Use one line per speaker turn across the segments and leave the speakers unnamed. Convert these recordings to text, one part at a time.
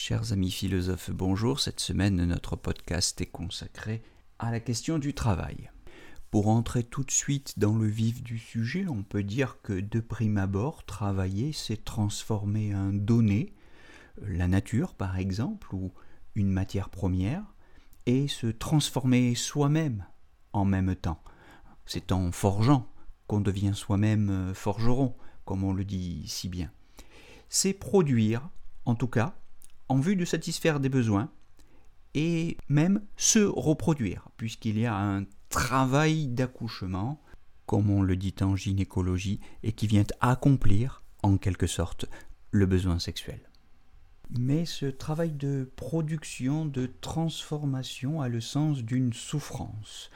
Chers amis philosophes, bonjour. Cette semaine, notre podcast est consacré à la question du travail. Pour entrer tout de suite dans le vif du sujet, on peut dire que de prime abord, travailler, c'est transformer un donné, la nature par exemple, ou une matière première, et se transformer soi-même en même temps. C'est en forgeant qu'on devient soi-même forgeron, comme on le dit si bien. C'est produire, en tout cas, en vue de satisfaire des besoins et même se reproduire, puisqu'il y a un travail d'accouchement, comme on le dit en gynécologie, et qui vient accomplir, en quelque sorte, le besoin sexuel. Mais ce travail de production, de transformation a le sens d'une souffrance.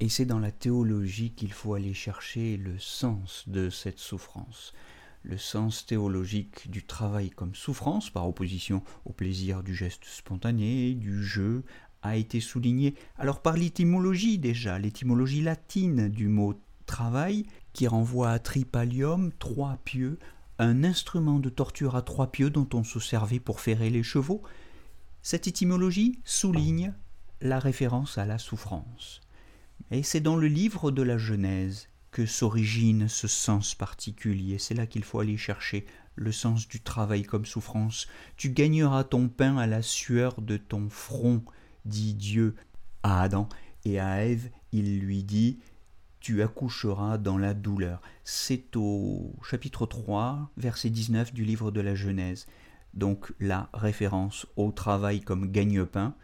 Et c'est dans la théologie qu'il faut aller chercher le sens de cette souffrance le sens théologique du travail comme souffrance par opposition au plaisir du geste spontané, du jeu, a été souligné alors par l'étymologie déjà, l'étymologie latine du mot travail qui renvoie à tripalium, trois pieux, un instrument de torture à trois pieux dont on se servait pour ferrer les chevaux. Cette étymologie souligne la référence à la souffrance. Et c'est dans le livre de la Genèse que s'origine ce sens particulier. C'est là qu'il faut aller chercher le sens du travail comme souffrance. Tu gagneras ton pain à la sueur de ton front, dit Dieu à Adam, et à Ève, il lui dit tu accoucheras dans la douleur. C'est au chapitre 3, verset 19 du livre de la Genèse. Donc la référence au travail comme gagne-pain,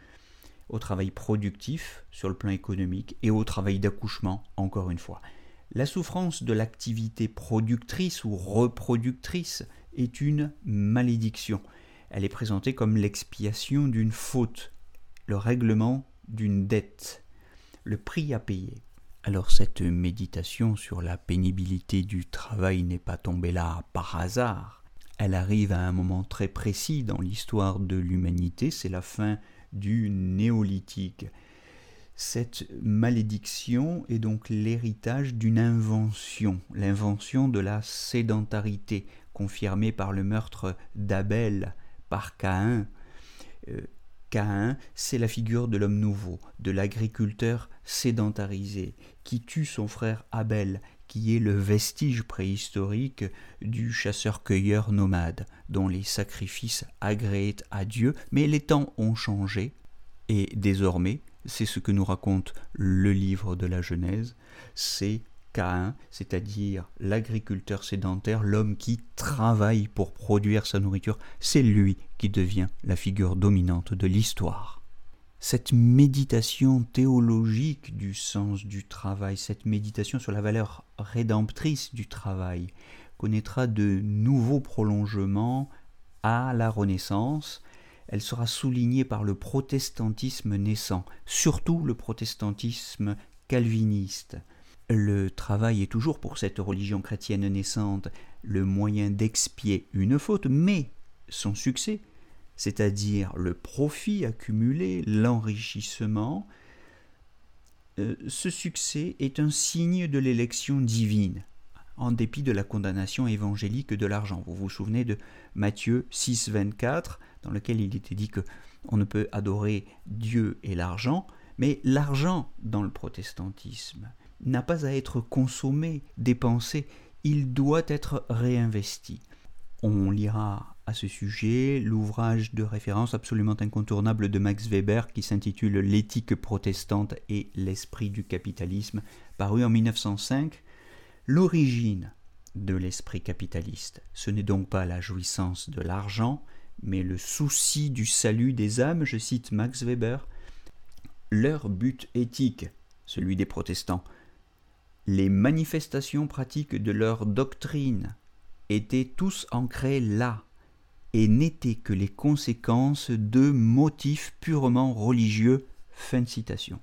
au travail productif sur le plan économique et au travail d'accouchement, encore une fois. La souffrance de l'activité productrice ou reproductrice est une malédiction. Elle est présentée comme l'expiation d'une faute, le règlement d'une dette, le prix à payer. Alors cette méditation sur la pénibilité du travail n'est pas tombée là par hasard. Elle arrive à un moment très précis dans l'histoire de l'humanité, c'est la fin du néolithique. Cette malédiction est donc l'héritage d'une invention, l'invention de la sédentarité, confirmée par le meurtre d'Abel par Caïn. Euh, Caïn, c'est la figure de l'homme nouveau, de l'agriculteur sédentarisé, qui tue son frère Abel, qui est le vestige préhistorique du chasseur-cueilleur nomade, dont les sacrifices agréaient à Dieu, mais les temps ont changé, et désormais c'est ce que nous raconte le livre de la Genèse, c'est Caïn, c'est-à-dire l'agriculteur sédentaire, l'homme qui travaille pour produire sa nourriture, c'est lui qui devient la figure dominante de l'histoire. Cette méditation théologique du sens du travail, cette méditation sur la valeur rédemptrice du travail, connaîtra de nouveaux prolongements à la Renaissance, elle sera soulignée par le protestantisme naissant, surtout le protestantisme calviniste. Le travail est toujours pour cette religion chrétienne naissante le moyen d'expier une faute, mais son succès, c'est-à-dire le profit accumulé, l'enrichissement, euh, ce succès est un signe de l'élection divine, en dépit de la condamnation évangélique de l'argent. Vous vous souvenez de Matthieu 6, 24 dans lequel il était dit que on ne peut adorer Dieu et l'argent, mais l'argent dans le protestantisme n'a pas à être consommé, dépensé, il doit être réinvesti. On lira à ce sujet l'ouvrage de référence absolument incontournable de Max Weber qui s'intitule L'éthique protestante et l'esprit du capitalisme, paru en 1905. L'origine de l'esprit capitaliste, ce n'est donc pas la jouissance de l'argent, mais le souci du salut des âmes, je cite Max Weber, leur but éthique, celui des protestants, les manifestations pratiques de leur doctrine étaient tous ancrés là et n'étaient que les conséquences de motifs purement religieux. Fin de citation.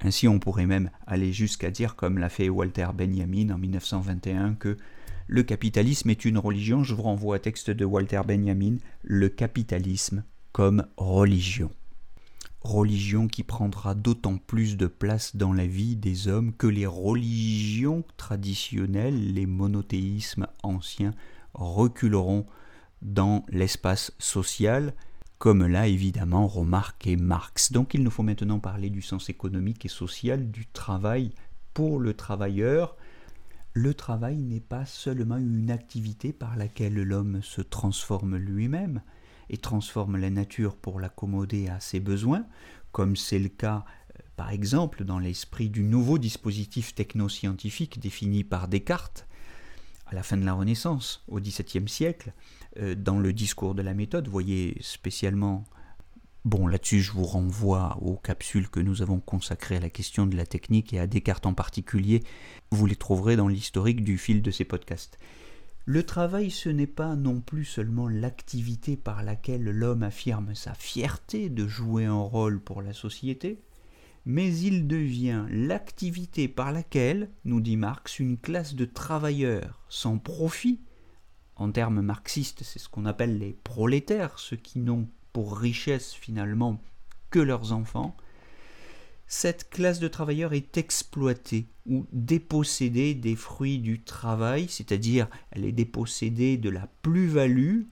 Ainsi, on pourrait même aller jusqu'à dire, comme l'a fait Walter Benjamin en 1921, que le capitalisme est une religion. Je vous renvoie au texte de Walter Benjamin, Le capitalisme comme religion. Religion qui prendra d'autant plus de place dans la vie des hommes que les religions traditionnelles, les monothéismes anciens, reculeront dans l'espace social, comme l'a évidemment remarqué Marx. Donc il nous faut maintenant parler du sens économique et social du travail pour le travailleur. Le travail n'est pas seulement une activité par laquelle l'homme se transforme lui-même et transforme la nature pour l'accommoder à ses besoins, comme c'est le cas euh, par exemple dans l'esprit du nouveau dispositif technoscientifique défini par Descartes à la fin de la Renaissance, au XVIIe siècle, euh, dans le discours de la méthode, voyez spécialement, bon là-dessus je vous renvoie aux capsules que nous avons consacrées à la question de la technique et à Descartes en particulier, vous les trouverez dans l'historique du fil de ces podcasts. Le travail, ce n'est pas non plus seulement l'activité par laquelle l'homme affirme sa fierté de jouer un rôle pour la société, mais il devient l'activité par laquelle, nous dit Marx, une classe de travailleurs sans profit en termes marxistes, c'est ce qu'on appelle les prolétaires, ceux qui n'ont pour richesse finalement que leurs enfants, cette classe de travailleurs est exploitée ou dépossédée des fruits du travail, c'est-à-dire elle est dépossédée de la plus-value,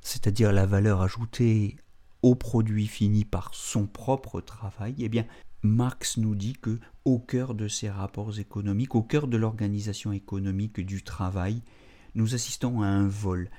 c'est-à-dire la valeur ajoutée au produit fini par son propre travail, eh bien Marx nous dit que au cœur de ces rapports économiques, au cœur de l'organisation économique du travail, nous assistons à un vol,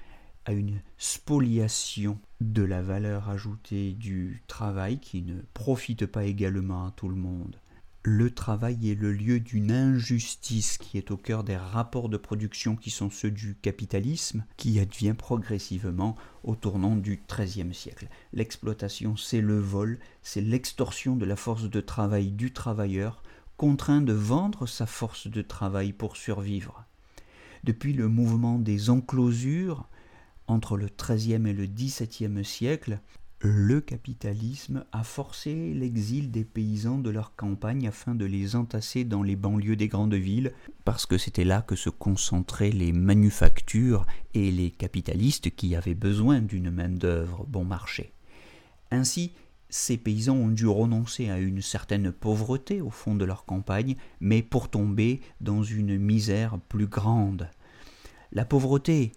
à une spoliation de la valeur ajoutée du travail qui ne profite pas également à tout le monde. Le travail est le lieu d'une injustice qui est au cœur des rapports de production qui sont ceux du capitalisme, qui advient progressivement au tournant du XIIIe siècle. L'exploitation, c'est le vol, c'est l'extorsion de la force de travail du travailleur, contraint de vendre sa force de travail pour survivre depuis le mouvement des enclosures entre le XIIIe et le XVIIe siècle, le capitalisme a forcé l'exil des paysans de leur campagne afin de les entasser dans les banlieues des grandes villes, parce que c'était là que se concentraient les manufactures et les capitalistes qui avaient besoin d'une main-d'œuvre bon marché. Ainsi, ces paysans ont dû renoncer à une certaine pauvreté au fond de leur campagne, mais pour tomber dans une misère plus grande. La pauvreté,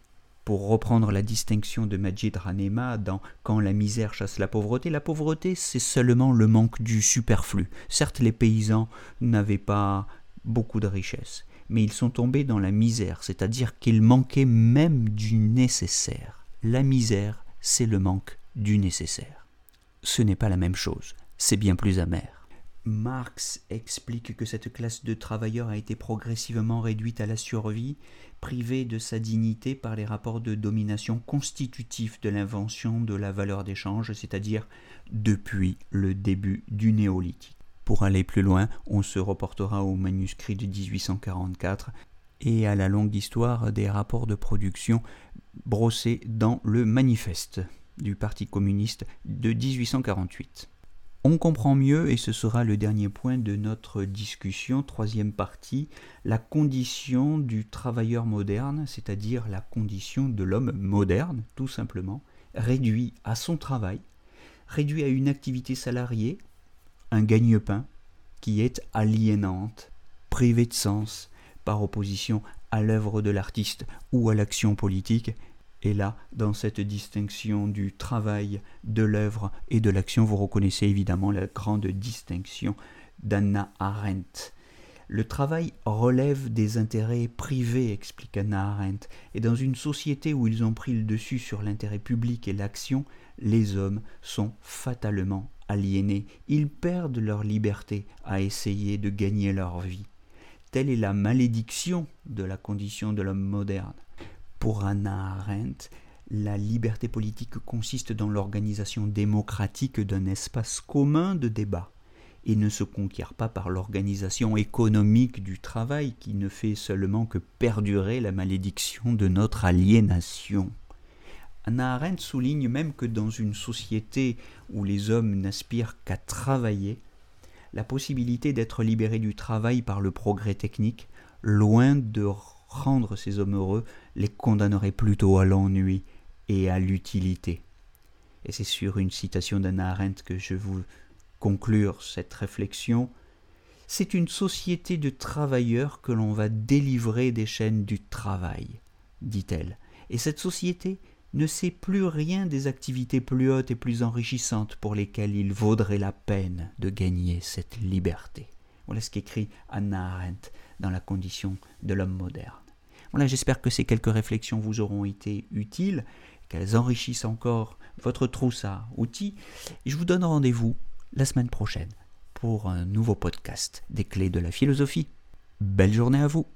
pour reprendre la distinction de Majid Ranema dans Quand la misère chasse la pauvreté, la pauvreté c'est seulement le manque du superflu. Certes les paysans n'avaient pas beaucoup de richesses, mais ils sont tombés dans la misère, c'est-à-dire qu'ils manquaient même du nécessaire. La misère, c'est le manque du nécessaire ce n'est pas la même chose, c'est bien plus amer. Marx explique que cette classe de travailleurs a été progressivement réduite à la survie, privée de sa dignité par les rapports de domination constitutifs de l'invention de la valeur d'échange, c'est-à-dire depuis le début du néolithique. Pour aller plus loin, on se reportera au manuscrit de 1844 et à la longue histoire des rapports de production brossés dans le manifeste du Parti communiste de 1848. On comprend mieux, et ce sera le dernier point de notre discussion, troisième partie, la condition du travailleur moderne, c'est-à-dire la condition de l'homme moderne, tout simplement, réduit à son travail, réduit à une activité salariée, un gagne-pain, qui est aliénante, privée de sens, par opposition à l'œuvre de l'artiste ou à l'action politique, et là, dans cette distinction du travail, de l'œuvre et de l'action, vous reconnaissez évidemment la grande distinction d'Anna Arendt. Le travail relève des intérêts privés, explique Anna Arendt, et dans une société où ils ont pris le dessus sur l'intérêt public et l'action, les hommes sont fatalement aliénés. Ils perdent leur liberté à essayer de gagner leur vie. Telle est la malédiction de la condition de l'homme moderne. Pour Anna Arendt, la liberté politique consiste dans l'organisation démocratique d'un espace commun de débat. et ne se conquiert pas par l'organisation économique du travail qui ne fait seulement que perdurer la malédiction de notre aliénation. Anna Arendt souligne même que dans une société où les hommes n'aspirent qu'à travailler, la possibilité d'être libéré du travail par le progrès technique, loin de rendre ces hommes heureux, les condamnerait plutôt à l'ennui et à l'utilité. Et c'est sur une citation d'Anna Arendt que je vous conclure cette réflexion. C'est une société de travailleurs que l'on va délivrer des chaînes du travail, dit-elle. Et cette société ne sait plus rien des activités plus hautes et plus enrichissantes pour lesquelles il vaudrait la peine de gagner cette liberté. Voilà ce qu'écrit Anna Arendt dans la condition de l'homme moderne. Voilà, j'espère que ces quelques réflexions vous auront été utiles, qu'elles enrichissent encore votre trousse à outils. Je vous donne rendez-vous la semaine prochaine pour un nouveau podcast des clés de la philosophie. Belle journée à vous